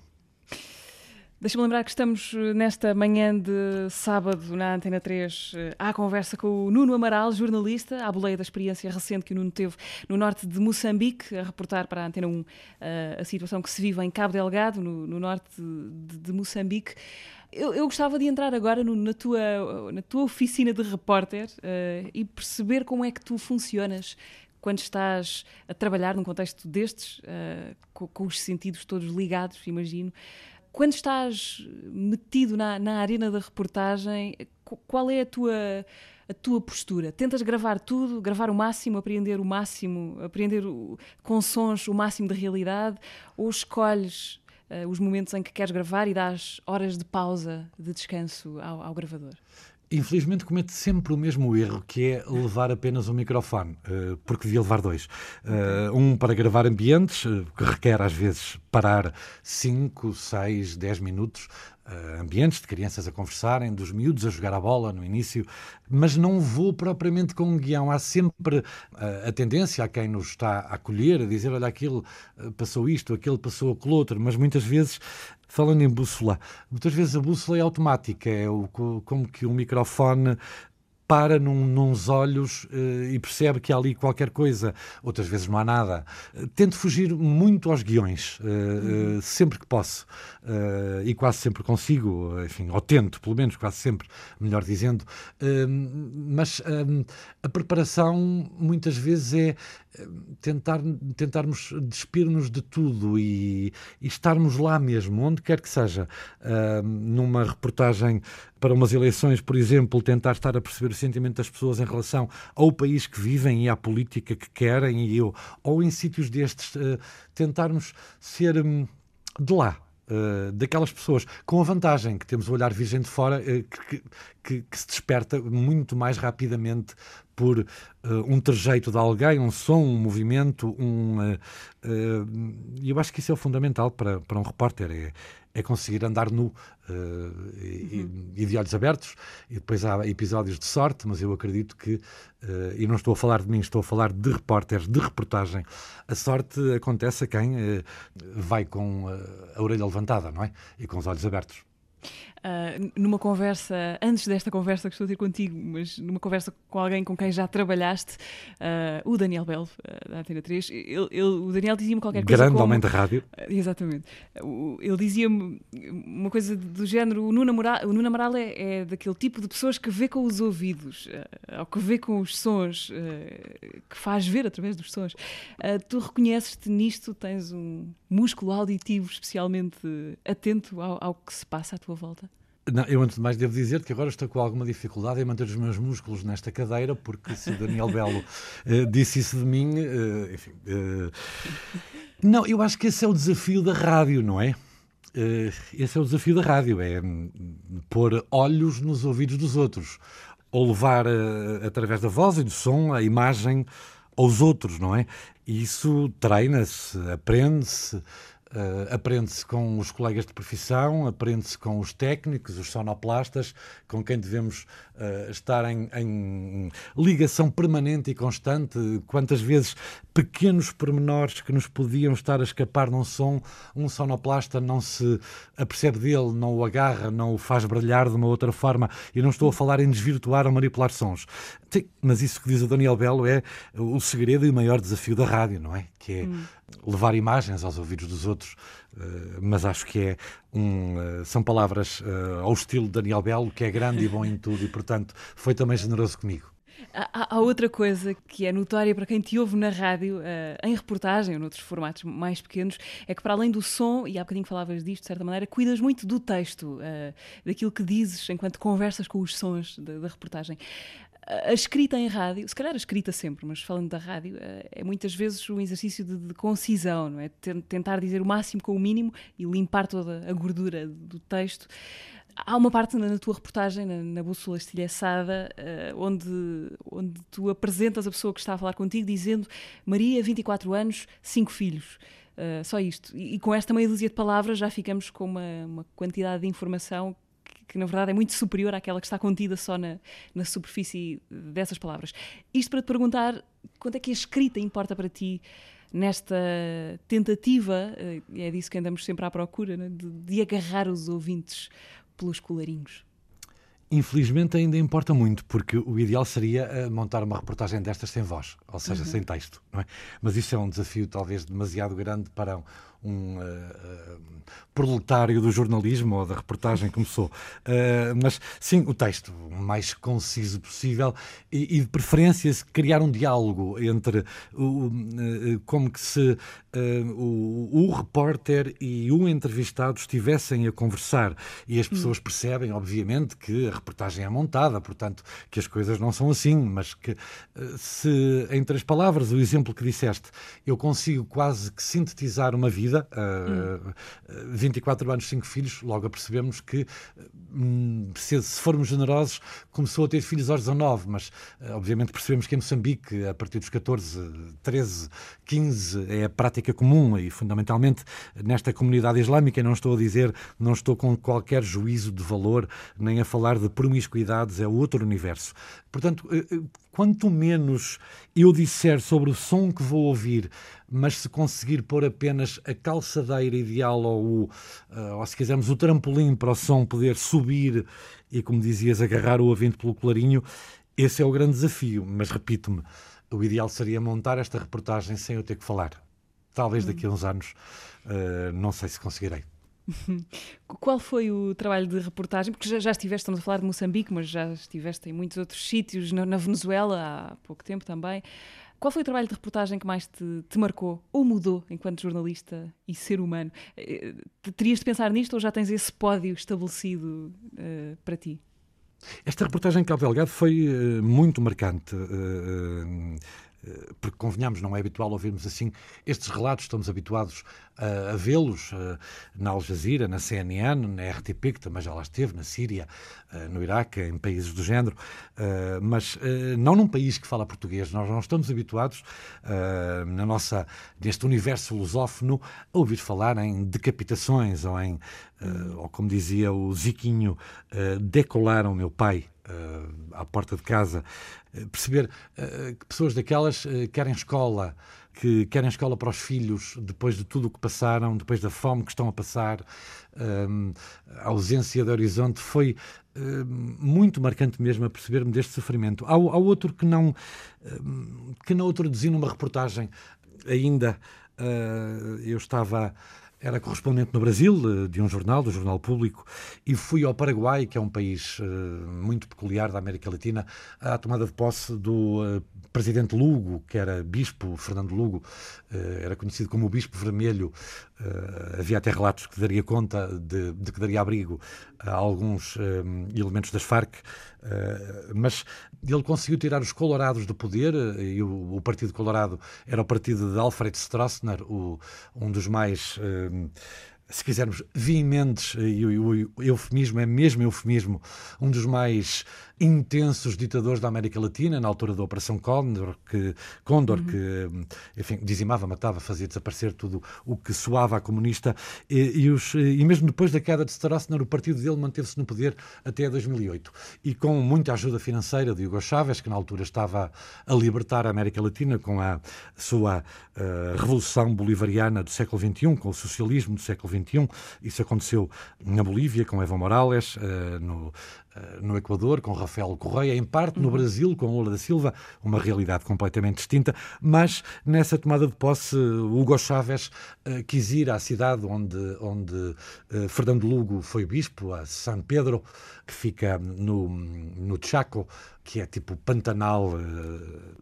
Deixa-me lembrar que estamos eh, nesta manhã de sábado na Antena 3 eh, à conversa com o Nuno Amaral, jornalista, à boleia da experiência recente que o Nuno teve no norte de Moçambique, a reportar para a Antena 1 eh, a situação que se vive em Cabo Delgado, no, no norte de, de, Moçambique. Eu, eu, gostava de entrar agora no, na, tua, na tua oficina de repórter uh, e perceber como é que tu funcionas quando estás a trabalhar num contexto destes, uh, com, com, os sentidos todos ligados, imagino. Quando estás metido na, na arena da reportagem, qual é a tua, a tua postura? Tentas gravar tudo, gravar o máximo, apreender o máximo, apreender o, com sons o máximo da realidade, ou escolhes uh, os momentos em que queres gravar e dás horas de pausa, de descanso ao, ao gravador? Infelizmente comete sempre o mesmo erro, que é levar apenas um microfone, eh, porque devia levar dois. Eh, um para gravar ambientes, eh, que requer às vezes parar 5, 6, 10 minutos, ambientes de crianças a conversarem, dos miúdos a jogar a bola no início, mas não vou propriamente com um guião. Há sempre a tendência a quem nos está a acolher, a dizer: olha, aquilo passou isto, aquele passou aquilo outro, mas muitas vezes falando em bússola, muitas vezes a bússola é automática, é o, como que o microfone para num, nos olhos uh, e percebe que há ali qualquer coisa, outras vezes não há nada. Uh, tento fugir muito aos guiões, uh, uhum. sempre que posso, e quase sempre consigo, enfim, ou tento, pelo menos quase sempre, melhor dizendo, mas a preparação muitas vezes é tentar, tentarmos despir-nos de tudo e, e, estarmos lá mesmo, onde quer que seja. numa reportagem para umas eleições, por exemplo, tentar estar a perceber o sentimento das pessoas em relação ao país que vivem e à política que querem, e eu, ou em sítios destes, uh, tentarmos ser um, de lá. Uh, daquelas pessoas, com a vantagem que temos o olhar virgem de fora, uh, que, que, que, se desperta muito mais rapidamente por uh, um trejeito de alguém, um som, um movimento, um. Eu acho que isso é o fundamental para, para um repórter. É, é conseguir andar nu uh, e, uhum. e, de olhos abertos. E depois há episódios de sorte, mas eu acredito que, uh, e não estou a falar de mim, estou a falar de repórteres, de reportagem. A sorte acontece a quem uh, vai com a orelha levantada, não é? E com os olhos abertos. Uh, numa conversa, antes desta conversa que estou a ter contigo, mas numa conversa com alguém com quem já trabalhaste, uh, o Daniel Bell, uh, da Antena 3, ele, ele, o Daniel dizia-me qualquer coisa. Grande homem da rádio. exatamente. ele dizia-me uma coisa do género: o Nuno Amaral, o Nuno Amaral é, é, daquele tipo de pessoas que vê com os ouvidos, ou que vê com os sons, que faz ver através dos sons. tu reconheces-te nisto, tens um músculo auditivo especialmente atento ao, ao que se passa à tua volta? Não, eu, antes de mais, devo dizer que agora estou com alguma dificuldade em manter os meus músculos nesta cadeira, porque se o Daniel Belo uh, disse isso de mim, uh, enfim. Uh, não, eu acho que esse é o desafio da rádio, não é? esse é o desafio da rádio, é hum, pôr olhos nos ouvidos dos outros, ou levar, através da voz e do som, a imagem aos outros, não é? E isso treina-se, aprende-se. Uh, aprende-se com os colegas de profissão, aprende-se com os técnicos, os sonoplastas, com quem devemos uh, estar em, em, ligação permanente e constante. Quantas vezes pequenos pormenores que nos podiam estar a escapar num som, um sonoplasta não se apercebe dele, não o agarra, não o faz brilhar de uma outra forma. E não estou a falar em desvirtuar ou manipular sons. Sim, mas isso que diz o Daniel Belo é o segredo e o maior desafio da rádio, não é? Que é hum. Levar imagens aos ouvidos dos outros. Uh, mas acho que é um, uh, são palavras uh, ao estilo de Daniel Belo, que é grande e bom em tudo, e portanto foi também generoso comigo. Há, há, outra coisa que é notória para quem te ouve na rádio, uh, em reportagem ou noutros formatos mais pequenos, é que para além do som, e há bocadinho falavas disto de certa maneira, cuidas muito do texto, uh, daquilo que dizes enquanto conversas com os sons da, da reportagem. A escrita em rádio, se calhar a escrita sempre, mas falando da rádio, eh, é muitas vezes um exercício de, de concisão, não é? Tentar dizer o máximo com o mínimo e limpar toda a gordura do texto. Há uma parte na, tua reportagem, na, na Bússola Estilhaçada, uh, onde, onde tu apresentas a pessoa que está a falar contigo dizendo Maria, 24 anos, 5 filhos. Uh, só isto. E, e, com esta meia dúzia de palavras já ficamos com uma, uma quantidade de informação que na verdade é muito superior àquela que está contida só na, na superfície dessas palavras. Isto para te perguntar quanto é que a escrita importa para ti nesta tentativa, eh, e é disso que andamos sempre à procura, né, de, de agarrar os ouvintes pelos colarinhos. Infelizmente ainda importa muito, porque o ideal seria eh, montar uma reportagem destas sem voz, ou seja, uhum. sem texto, é? Mas isso é um desafio talvez demasiado grande para um uh, uh, proletário do jornalismo ou da reportagem como sou. Uh, mas sim, o texto o mais conciso possível e, e, de preferência criar um diálogo entre o, como que se o, o repórter e o entrevistado estivessem a conversar e as pessoas percebem, obviamente, que a reportagem é montada, portanto, que as coisas não são assim, mas que se, em três palavras, o exemplo que disseste, eu consigo quase que sintetizar uma vida vida, uh, hum. 24 anos, 5 filhos, logo percebemos que, hum, se, se, formos generosos, começou a ter filhos aos 19, mas uh, obviamente percebemos que em Moçambique, a partir dos 14, 13, 15, é a prática comum e fundamentalmente nesta comunidade islâmica, não estou a dizer, não estou com qualquer juízo de valor, nem a falar de promiscuidades, é outro universo. Portanto, uh, quanto menos eu disser sobre o som que vou ouvir, mas se conseguir pôr apenas a calçadeira ideal ou, uh, ou se quisermos o trampolim para o som poder subir e, como dizias, agarrar o ouvinte pelo clarinho, esse é o grande desafio. Mas repito-me, o ideal seria montar esta reportagem sem eu ter que falar. Talvez daqui a uns anos, uh, não sei se conseguirei. Qual foi o trabalho de reportagem? Porque já, já estiveste, estamos a falar de Moçambique, mas já estiveste em muitos outros sítios, na, na Venezuela há pouco tempo também. Qual foi o trabalho de reportagem que mais te, te, marcou ou mudou enquanto jornalista e ser humano? Eh, terias de pensar nisto ou já tens esse pódio estabelecido uh, para ti? Esta reportagem em Cabo Delgado foi uh, muito marcante. Uh, porque convenhamos, não é habitual ouvirmos assim estes relatos, estamos habituados a, a vê-los uh, na Al Jazeera, na CNN, na RTP, que também já lá esteve, na Síria, uh, no Iraque, em países do género, mas não num país que fala português. Nós não estamos habituados, na nossa, neste universo lusófono, a ouvir falar em decapitações ou em, ou como dizia o Ziquinho, decolaram meu pai à porta de casa, perceber que pessoas daquelas querem escola, que querem escola para os filhos depois de tudo o que passaram, depois da fome que estão a passar, a ausência de horizonte, foi muito marcante mesmo a perceber-me deste sofrimento. Há, há outro que não, que não traduzi numa reportagem ainda. eu estava era correspondente no Brasil, eh, de um jornal, do Jornal Público, e fui ao Paraguai, que é um país uh, muito peculiar da América Latina, à tomada de posse do uh, presidente Lugo, que era bispo, Fernando Lugo, era conhecido como o Bispo Vermelho. havia até relatos que daria conta de, de que daria abrigo a alguns elementos das Farc, mas ele conseguiu tirar os colorados do poder, e o, o Partido Colorado era o partido de Alfred Stroessner, o, um dos mais se quisermos, veementes, e o eufemismo é mesmo eufemismo, um dos mais intensos ditadores da América Latina, na altura da Operação Condor, que, Condor, uhum. que enfim, dizimava, matava, fazia desaparecer tudo o que soava a comunista, e, e, os, e mesmo depois da queda de Stroessner, o partido dele manteve-se no poder até 2008. E com muita ajuda financeira de Hugo Chávez, que na altura estava a libertar a América Latina com a sua uh, revolução bolivariana do século XXI, com o socialismo do século XXI. Isso aconteceu na Bolívia, com Evo Morales, uh, no, no Equador, com Rafael Correia, em parte no uhum. Brasil, com Lula da Silva, uma realidade completamente distinta, mas nessa tomada de posse, Hugo Chávez uh, quis ir à cidade onde, onde uh, Fernando Lugo foi bispo, a San Pedro, que fica no, no Chaco, que é tipo Pantanal uh,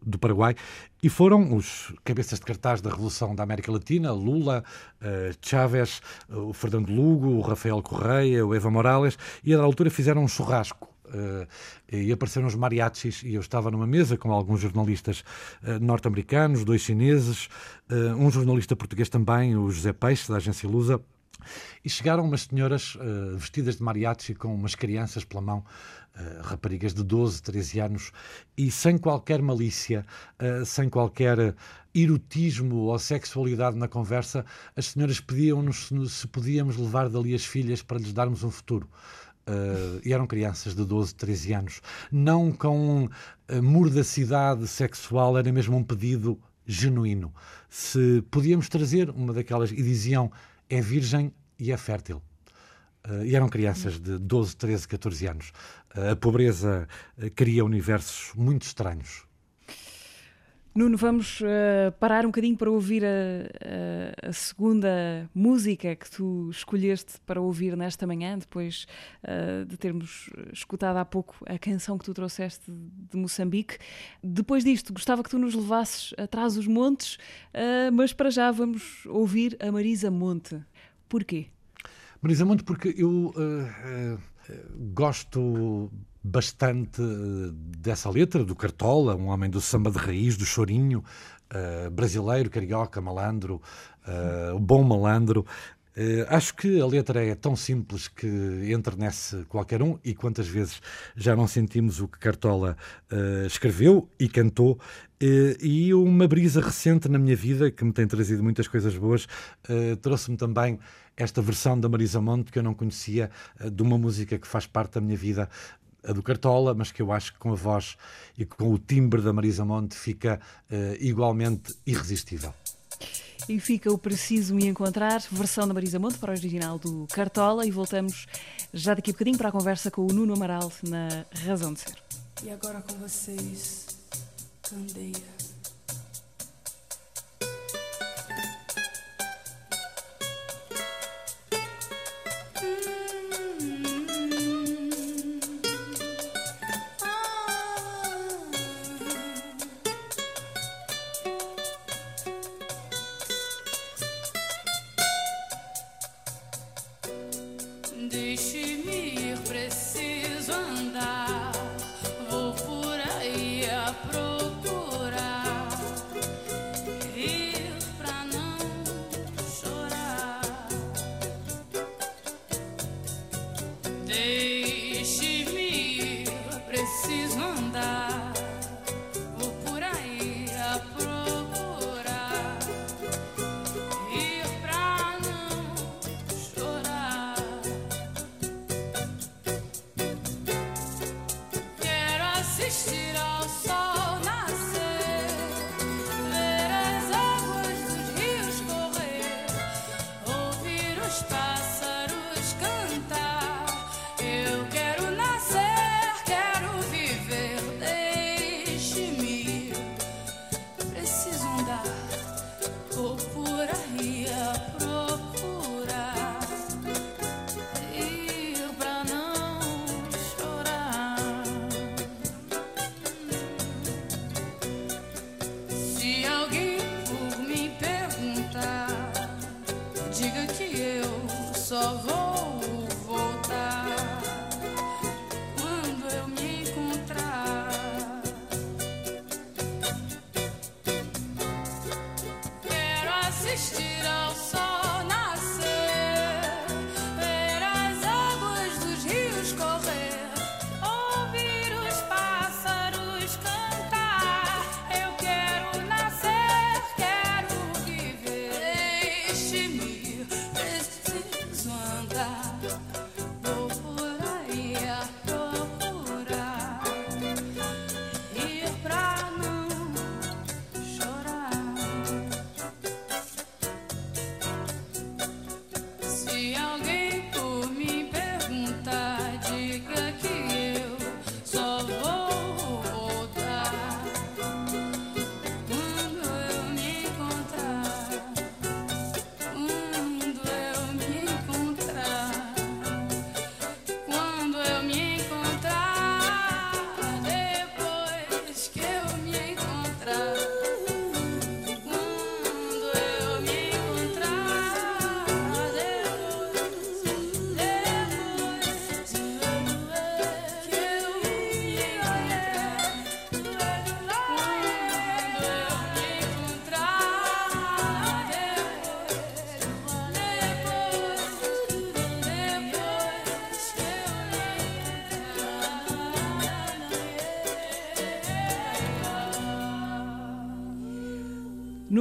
do Paraguai, e foram os cabeças de cartaz da Revolução da América Latina, Lula, uh, Chávez, uh, o Fernando Lugo, o Rafael Correia, o Eva Morales, e a altura fizeram um churrasco uh, e apareceram os mariachis e eu estava numa mesa com alguns jornalistas uh, norte-americanos, dois chineses, uh, um jornalista português também, o José Peixe, da agência Lusa, e chegaram umas senhoras vestidas de mariachi com umas crianças pela mão, uh, raparigas de 12, 13 anos, e sem qualquer malícia, uh, sem qualquer erotismo ou sexualidade na conversa, as senhoras pediam-nos se podíamos levar dali as filhas para lhes darmos um futuro. Uh, e eram crianças de 12, 13 anos. Não com mordacidade sexual, era mesmo um pedido genuíno. Se podíamos trazer uma daquelas. E diziam: é virgem e é fértil. Uh, e eram crianças de 12, 13, 14 anos. Uh, a pobreza uh, cria universos muito estranhos. Nuno, vamos parar um bocadinho para ouvir a, a, a, segunda música que tu escolheste para ouvir nesta manhã, depois de termos escutado há pouco a canção que tu trouxeste de Moçambique. Depois disto, gostava que tu nos levasses atrás os montes, mas para já vamos ouvir a Marisa Monte. Porquê? Marisa Monte, porque eu uh, uh, gosto bastante dessa letra, do Cartola, um homem do samba de raiz, do chorinho, uh, brasileiro, carioca, malandro, uh, bom malandro. Uh, acho que a letra é tão simples que enternece qualquer um e quantas vezes já não sentimos o que Cartola uh, escreveu e cantou. Uh, e uma brisa recente na minha vida, que me tem trazido muitas coisas boas, trouxe-me também esta versão da Marisa Monte que eu não conhecia, de uma música que faz parte da minha vida, a do Cartola, mas que eu acho que com a voz e com o timbre da Marisa Monte fica igualmente irresistível. E fica o Preciso Me Encontrar, versão da Marisa Monte para o original do Cartola. E voltamos já daqui a bocadinho para a conversa com o Nuno Amaral na Razão de Ser. E agora com vocês, Candeia.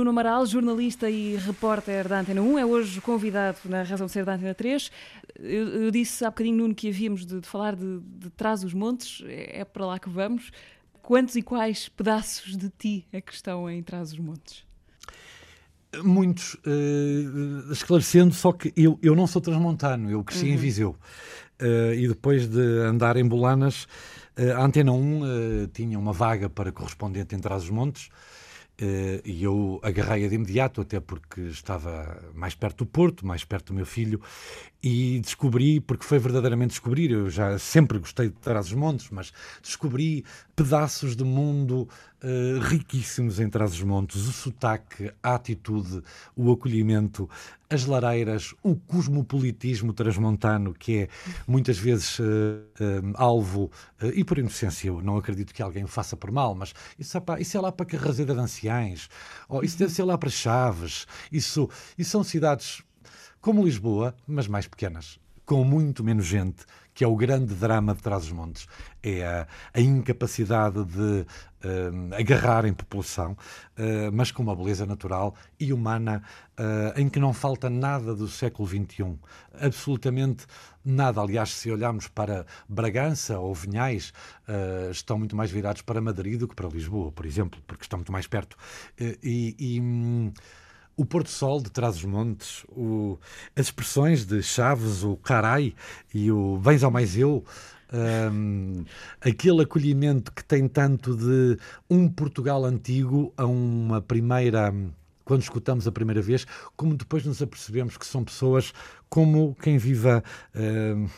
Nuno Amaral, jornalista e repórter da Antena 1, é hoje convidado na Razão de Ser da Antena 3. Eu, eu disse há bocadinho, Nuno, que havíamos de, de falar de, de Trás os Montes, é, é para lá que vamos. Quantos e quais pedaços de ti é que estão em Trás os Montes? Muitos. Uh, esclarecendo, só que eu, eu não sou transmontano, eu cresci uhum. em Viseu. Uh, e depois de andar em Bolanas, uh, a Antena 1 tinha uma vaga para correspondente em Trás os Montes e eu agarrei-a de imediato, até porque estava mais perto do Porto, mais perto do meu filho, e descobri, porque foi verdadeiramente descobrir, eu já sempre gostei de Trás-os-Montes, mas descobri pedaços de mundo uh, riquíssimos em Trás-os-Montes, o sotaque, a atitude, o acolhimento, as lareiras, o cosmopolitismo transmontano, que é muitas vezes uh, uh, alvo, e por inocência eu não acredito que alguém o faça por mal, mas isso é, isso é lá para Carrazeira de Anciães, ou isso deve ser lá para Chaves, isso, isso são cidades como Lisboa, mas mais pequenas, com muito menos gente, que é o grande drama de Trás-os-Montes. É a, a, incapacidade de uh, agarrar em população, uh, mas com uma beleza natural e humana uh, em que não falta nada do século XXI. Absolutamente nada. Aliás, se olharmos para Bragança ou Vinhais, estão muito mais virados para Madrid do que para Lisboa, por exemplo, porque estão muito mais perto. e, e hum, o Porto Sol de Trás-os-Montes, as expressões de Chaves, o carai e o vens ao mais eu, um, aquele acolhimento que tem tanto de um Portugal antigo a uma primeira quando escutamos a primeira vez, como depois nos apercebemos que são pessoas como quem viva uh,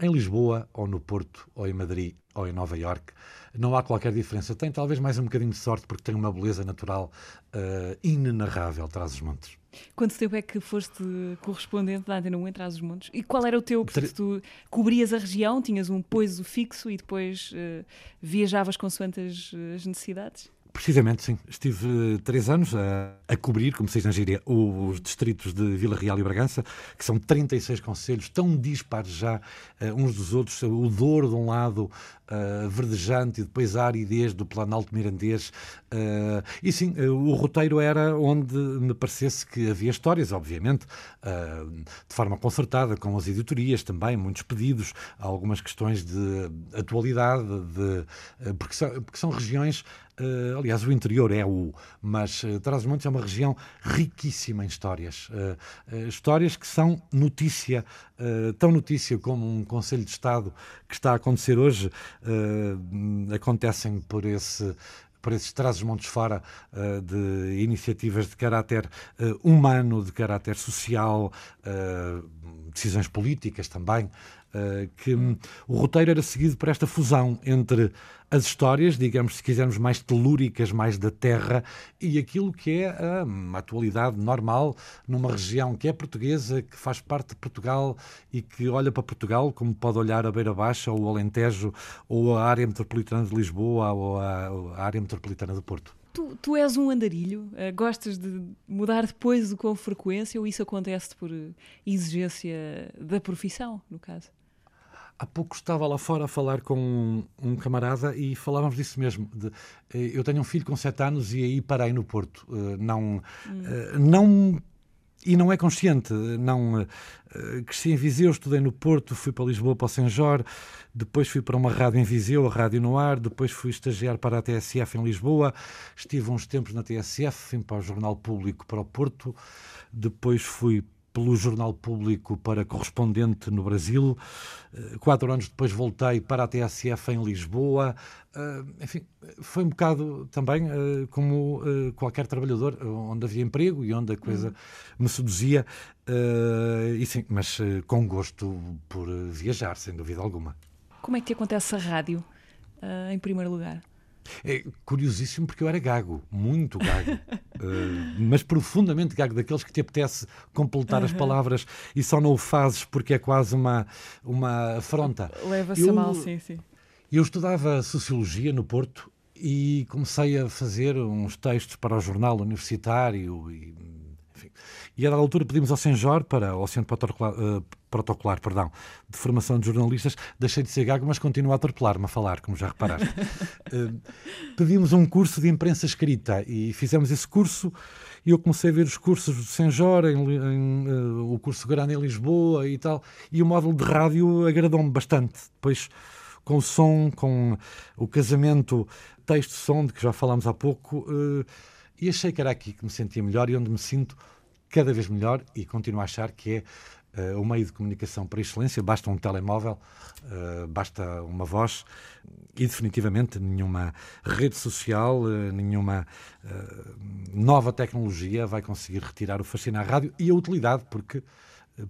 em Lisboa, ou no Porto, ou em Madrid, ou em Nova Iorque não há qualquer diferença. Tem talvez mais um bocadinho de sorte porque tem uma beleza natural uh, inenarrável traz os montes. Quanto tempo é que foste correspondente da Antena 1 em Trás os Montes? E qual era o teu? Porque tu cobrias a região, tinhas um poiso fixo e depois uh, viajavas consoante as, as necessidades? Precisamente, sim. Estive três anos a, a cobrir, como se diz na gíria, os distritos de Vila Real e Bragança, que são 36 conselhos, tão dispares já uh, uns dos outros. O Douro, de um lado, uh, verdejante, e depois a aridez do Planalto Mirandês. Uh, e sim, o roteiro era onde me parecesse que havia histórias, obviamente, de forma concertada, com as editorias também, muitos pedidos, algumas questões de atualidade, de, porque, são, porque são regiões Uh, aliás, o interior é o, mas uh, Trás-os-Montes é uma região riquíssima em histórias. Uh, histórias que são notícia, tão notícia como um Conselho de Estado que está a acontecer hoje, acontecem por esse por esses trás-os-montes fora uh, de iniciativas de caráter uh, humano, de caráter social, uh, decisões políticas também, que um, o roteiro era seguido por esta fusão entre as histórias, digamos, se quisermos, mais telúricas, mais da terra, e aquilo que é a, uma atualidade normal numa região que é portuguesa, que faz parte de Portugal e que olha para Portugal como pode olhar a Beira Baixa, ou o Alentejo, ou a área metropolitana de Lisboa, ou a, a área metropolitana de Porto. Tu, tu, és um andarilho? Uh, gostas de mudar depois com frequência ou isso acontece por exigência da profissão, no caso? Há pouco estava lá fora a falar com um, um camarada e falávamos disso mesmo. De, eh, eu tenho um filho com 7 anos e aí parei no Porto. Uh, não, hum. uh, não e não é consciente. Não cresci em Viseu, estudei no Porto, fui para Lisboa para o Senjor, depois fui para uma rádio em Viseu, a Rádio no Ar, depois fui estagiar para a TSF em Lisboa, estive uns tempos na TSF, vim para o Jornal Público para o Porto, depois fui pelo Jornal Público para correspondente no Brasil. Eh, quatro anos depois voltei para a TSF em Lisboa. Eh, enfim, foi um bocado também eh, como qualquer trabalhador, onde havia emprego e onde a coisa me seduzia. E sim, mas com gosto por viajar, sem dúvida alguma. Como é que te acontece a rádio, em primeiro lugar? É curiosíssimo porque eu era gago, muito gago, uh, mas profundamente gago, daqueles que te apetece completar as palavras e só não o fazes porque é quase uma, uma afronta. Leva-se a mal, sim, sim. Eu estudava Sociologia no Porto e comecei a fazer uns textos para o jornal universitário e enfim. E a dada altura pedimos ao Senjor, para ao Centro Protocolar, uh, Protocolar perdão, de Formação de Jornalistas, deixei de ser gago, mas continuo a atropelar-me a falar, como já reparaste. uh, pedimos um curso de imprensa escrita e fizemos esse curso e eu comecei a ver os cursos do Senjor, em, em, uh, o curso grande em Lisboa e tal, e o módulo de rádio agradou-me bastante. Depois com o som, com o casamento texto-som, de que já falámos há pouco, e achei que era aqui que me sentia melhor e onde me sinto cada vez melhor e continuo a achar que é uh, o meio de comunicação por excelência. Basta um telemóvel, uh, basta uma voz e definitivamente nenhuma rede social, uh, nenhuma nova tecnologia vai conseguir retirar o fascínio à rádio e a utilidade, porque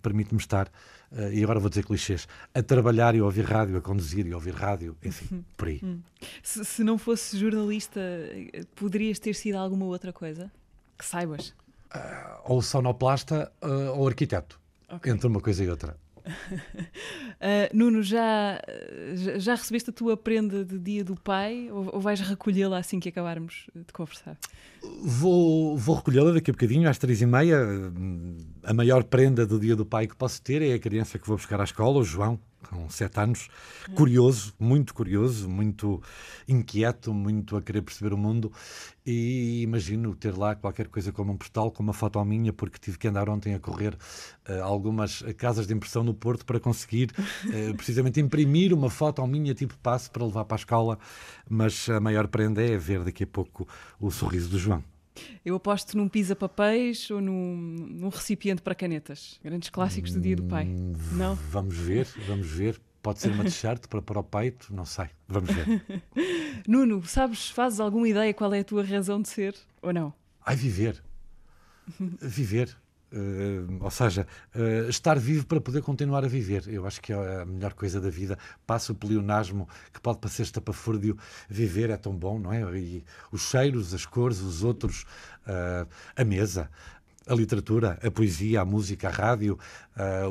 permite-me estar uh, e agora vou dizer clichês, a trabalhar e a ouvir rádio, a conduzir e a ouvir rádio, enfim, uhum. por aí. Hum. Se, se, não fosse jornalista, poderias ter sido alguma outra coisa? Que saibas? Uh, ou sonoplasta uh, ou arquiteto, okay. entre uma coisa e outra. Uh, Nuno, já, já recebeste a tua prenda de Dia do Pai ou, ou vais recolhê-la assim que acabarmos de conversar? Vou, vou recolhê-la daqui a bocadinho, às três e meia. A maior prenda do Dia do Pai que posso ter é a criança que vou buscar à escola, o João, com sete anos, curioso, muito curioso, muito inquieto, muito a querer perceber o mundo. E imagino ter lá qualquer coisa como um postal, com uma foto minha, porque tive que andar ontem a correr uh, algumas casas de impressão no Porto para conseguir uh, precisamente imprimir uma foto minha, tipo passo, para levar para a escola. Mas a maior prenda é ver daqui a pouco o sorriso do João. Eu aposto num pisa-papéis ou num, num, recipiente para canetas. Grandes clássicos do Dia do Pai. Hum, não? Vamos ver, vamos ver. Pode ser uma t-shirt para, para o peito, não sei. Vamos ver. Nuno, sabes, fazes alguma ideia qual é a tua razão de ser ou não? Ai, viver. viver. Uh, ou seja, uh, estar vivo para poder continuar a viver. Eu acho que é a melhor coisa da vida. Passa o pleonasmo que pode parecer estapafúrdio. Viver é tão bom, não é? E os cheiros, as cores, os outros, uh, a mesa. A literatura, a poesia, a música, a rádio,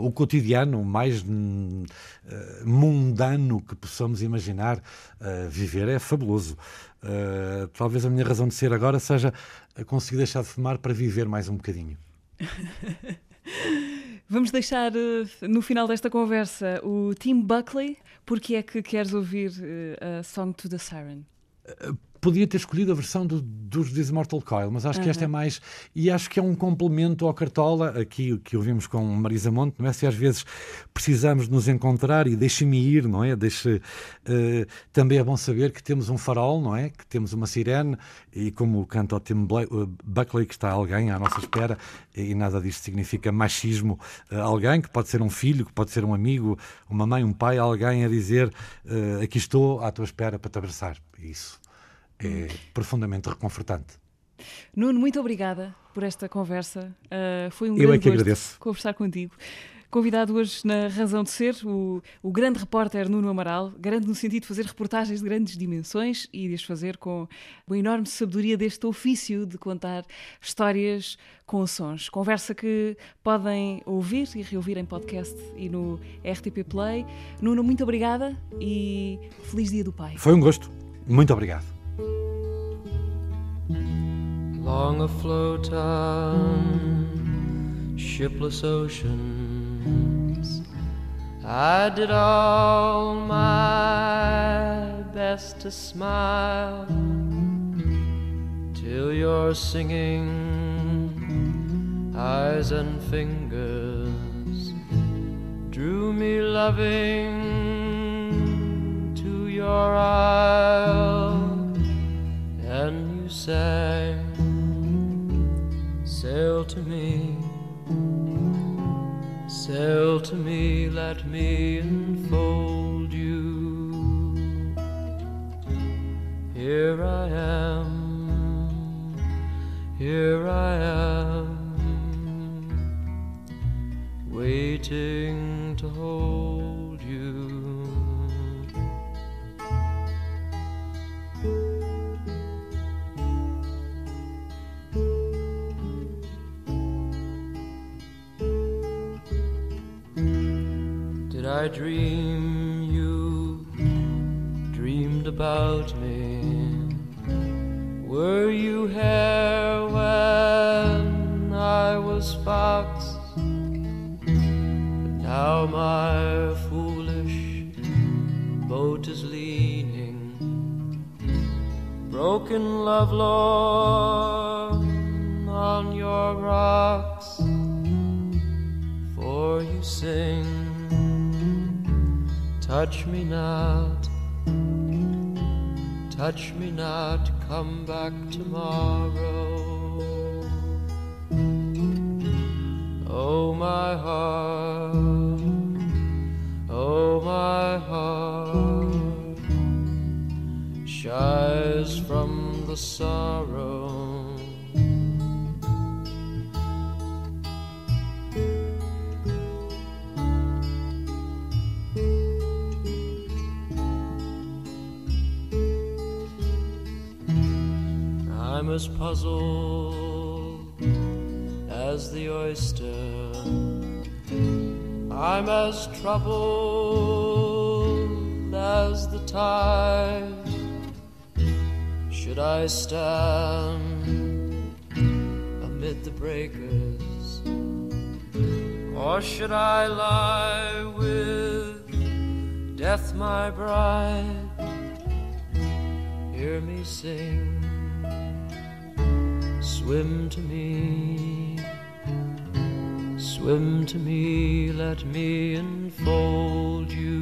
o cotidiano mais mundano que possamos imaginar. viver é fabuloso. talvez a minha razão de ser agora seja conseguir deixar de fumar para viver mais um bocadinho. Vamos deixar uh, no final desta conversa o Tim Buckley. Porque é que queres ouvir uh, a Song to the Siren? Uh, podia ter escolhido a versão do, dos This Mortal Coil, mas acho que esta é mais. E acho que é um complemento ao Cartola, aqui que ouvimos com Marisa Monte, não é? Se às vezes precisamos nos encontrar e deixe-me ir, não é? Deixe, uh, também é bom saber que temos um farol, não é? Que temos uma sirene e como canta o Tim uh, Buckley, que está alguém à nossa espera, e nada disto significa machismo. Uh, alguém que pode ser um filho, que pode ser um amigo, uma mãe, um pai, alguém a dizer aqui estou à tua espera para te abraçar. Isso é profundamente reconfortante. Nuno, muito obrigada por esta conversa. Uh, foi um Eu grande é que agradeço. conversar contigo. Convidado hoje na Razão de Ser, o, o grande repórter Nuno Amaral, grande no sentido de fazer reportagens de grandes dimensões e de as fazer com a enorme sabedoria deste ofício de contar histórias com sons. Conversa que podem ouvir e reouvir em podcast e no RTP Play. Nuno, muito obrigada e feliz Dia do Pai. Foi um gosto. Muito obrigado. Long afloat on shipless oceans. I did all my best to smile till your singing eyes and fingers drew me loving to your isle, and you sang Sail to me, sail to me, let me enfold you. Here I am, here I am, waiting to hold I dream you dreamed about me? Were you here when I was? fox? But now my foolish boat is leaning, broken love lorn touch me not touch me not, come back tomorrow. Oh, my heart, oh, my heart shies from the sorrow. As puzzled as the oyster. I'm as troubled as the tide. Should I stand amid the breakers? Or should I lie with death, my bride? Hear me sing Swim to me, swim to me, let me enfold you.